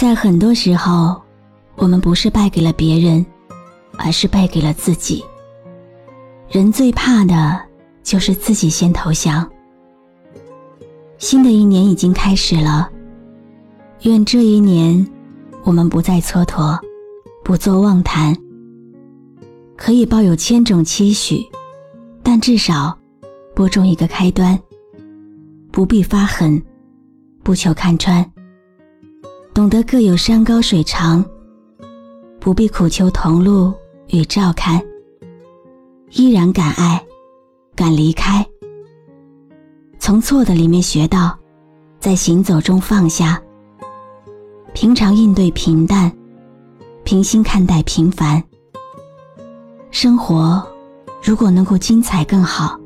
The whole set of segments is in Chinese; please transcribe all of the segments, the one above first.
在很多时候，我们不是败给了别人，而是败给了自己。人最怕的就是自己先投降。新的一年已经开始了，愿这一年我们不再蹉跎，不做妄谈。可以抱有千种期许，但至少播种一个开端。不必发狠，不求看穿。懂得各有山高水长，不必苦求同路与照看。依然敢爱，敢离开。从错的里面学到，在行走中放下。平常应对平淡，平心看待平凡。生活如果能够精彩更好，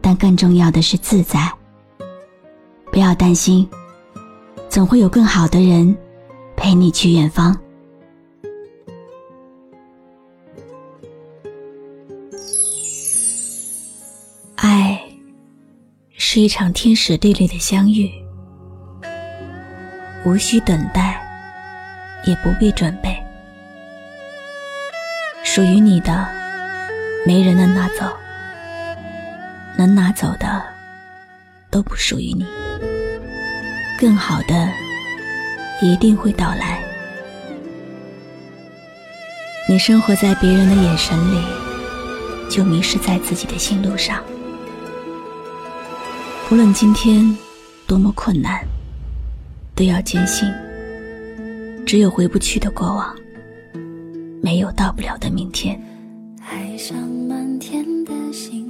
但更重要的是自在。不要担心。总会有更好的人陪你去远方。爱是一场天时地利的相遇，无需等待，也不必准备。属于你的，没人能拿走；能拿走的，都不属于你。更好的一定会到来。你生活在别人的眼神里，就迷失在自己的心路上。无论今天多么困难，都要坚信，只有回不去的过往，没有到不了的明天。爱上满天的星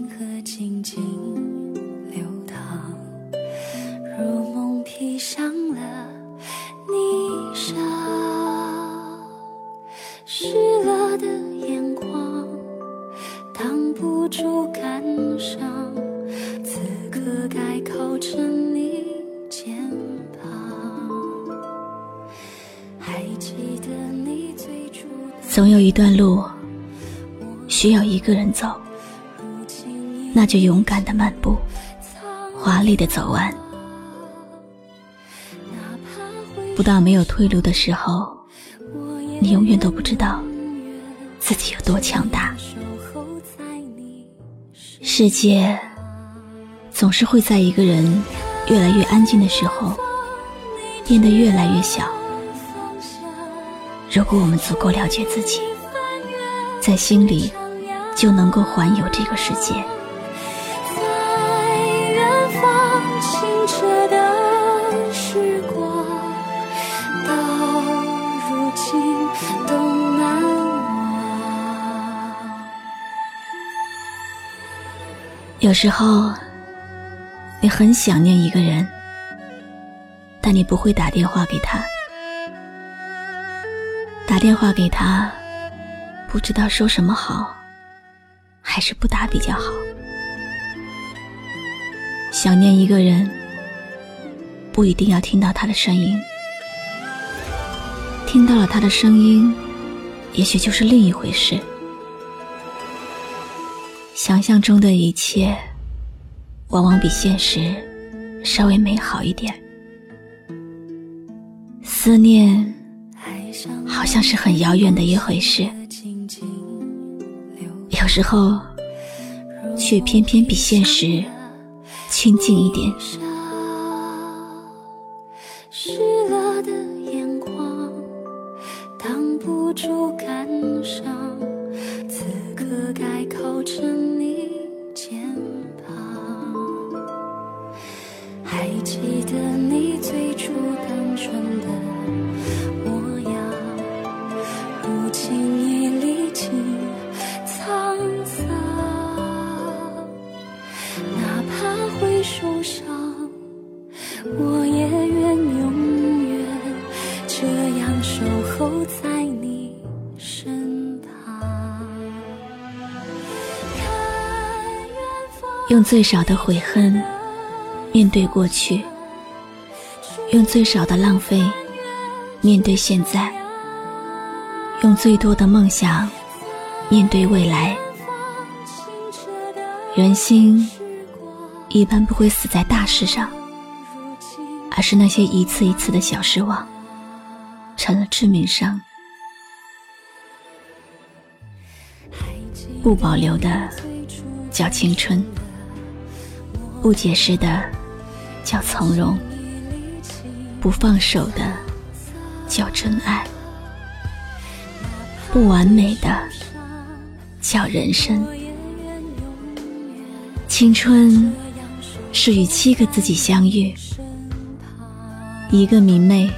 披上了霓裳，湿了的眼眶挡不住感伤，此刻该靠着你肩膀。还记得你最初总有一段路需要一个人走，那就勇敢的漫步，华丽的走完。不到没有退路的时候，你永远都不知道自己有多强大。世界总是会在一个人越来越安静的时候，变得越来越小。如果我们足够了解自己，在心里就能够环游这个世界。有时候，你很想念一个人，但你不会打电话给他。打电话给他，不知道说什么好，还是不打比较好。想念一个人，不一定要听到他的声音。听到了他的声音，也许就是另一回事。想象中的一切，往往比现实稍微美好一点。思念，好像是很遥远的一回事，有时候却偏偏比现实亲近一点。失了的眼眶挡不住感伤。用最少的悔恨面对过去，用最少的浪费面对现在，用最多的梦想面对未来。人心一般不会死在大事上，而是那些一次一次的小失望，成了致命伤。不保留的叫青春，不解释的叫从容，不放手的叫真爱，不完美的叫人生。青春是与七个自己相遇，一个明媚，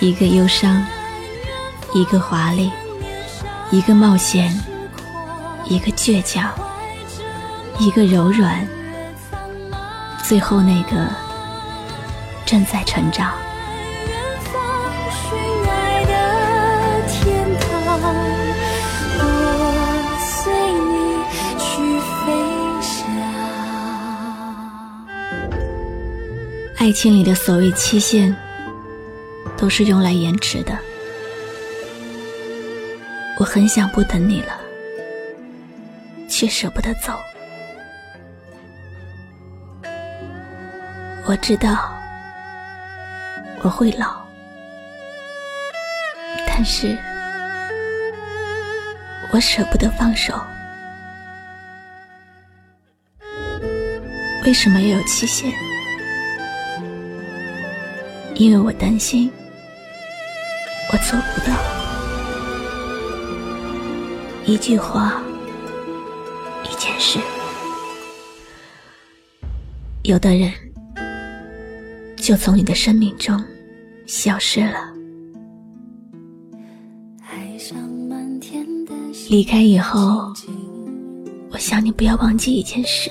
一个忧伤，一个华丽，一个冒险，一个倔强，一个柔软，最后那个正在成长。爱情里的所谓期限，都是用来延迟的。我很想不等你了，却舍不得走。我知道我会老，但是我舍不得放手。为什么要有期限？因为我担心我做不到。一句话，一件事，有的人就从你的生命中消失了。离开以后，我想你不要忘记一件事，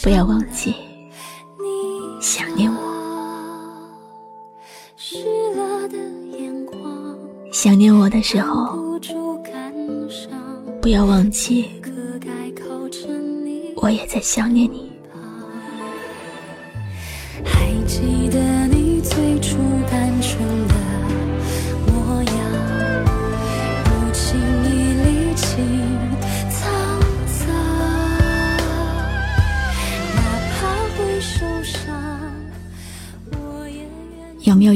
不要忘记想念我。想念我的时候，不要忘记。我也在想念你。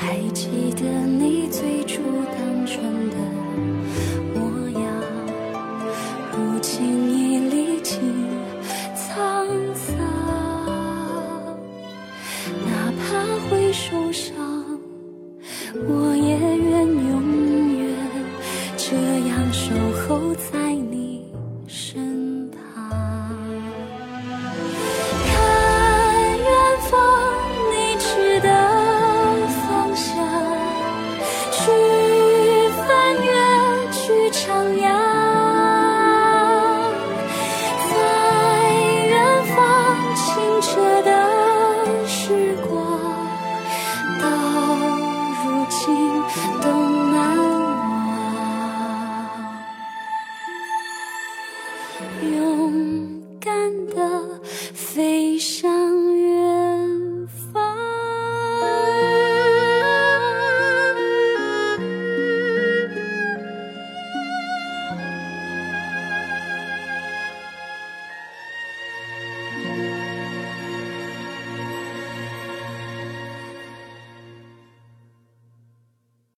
还记得你最初单纯的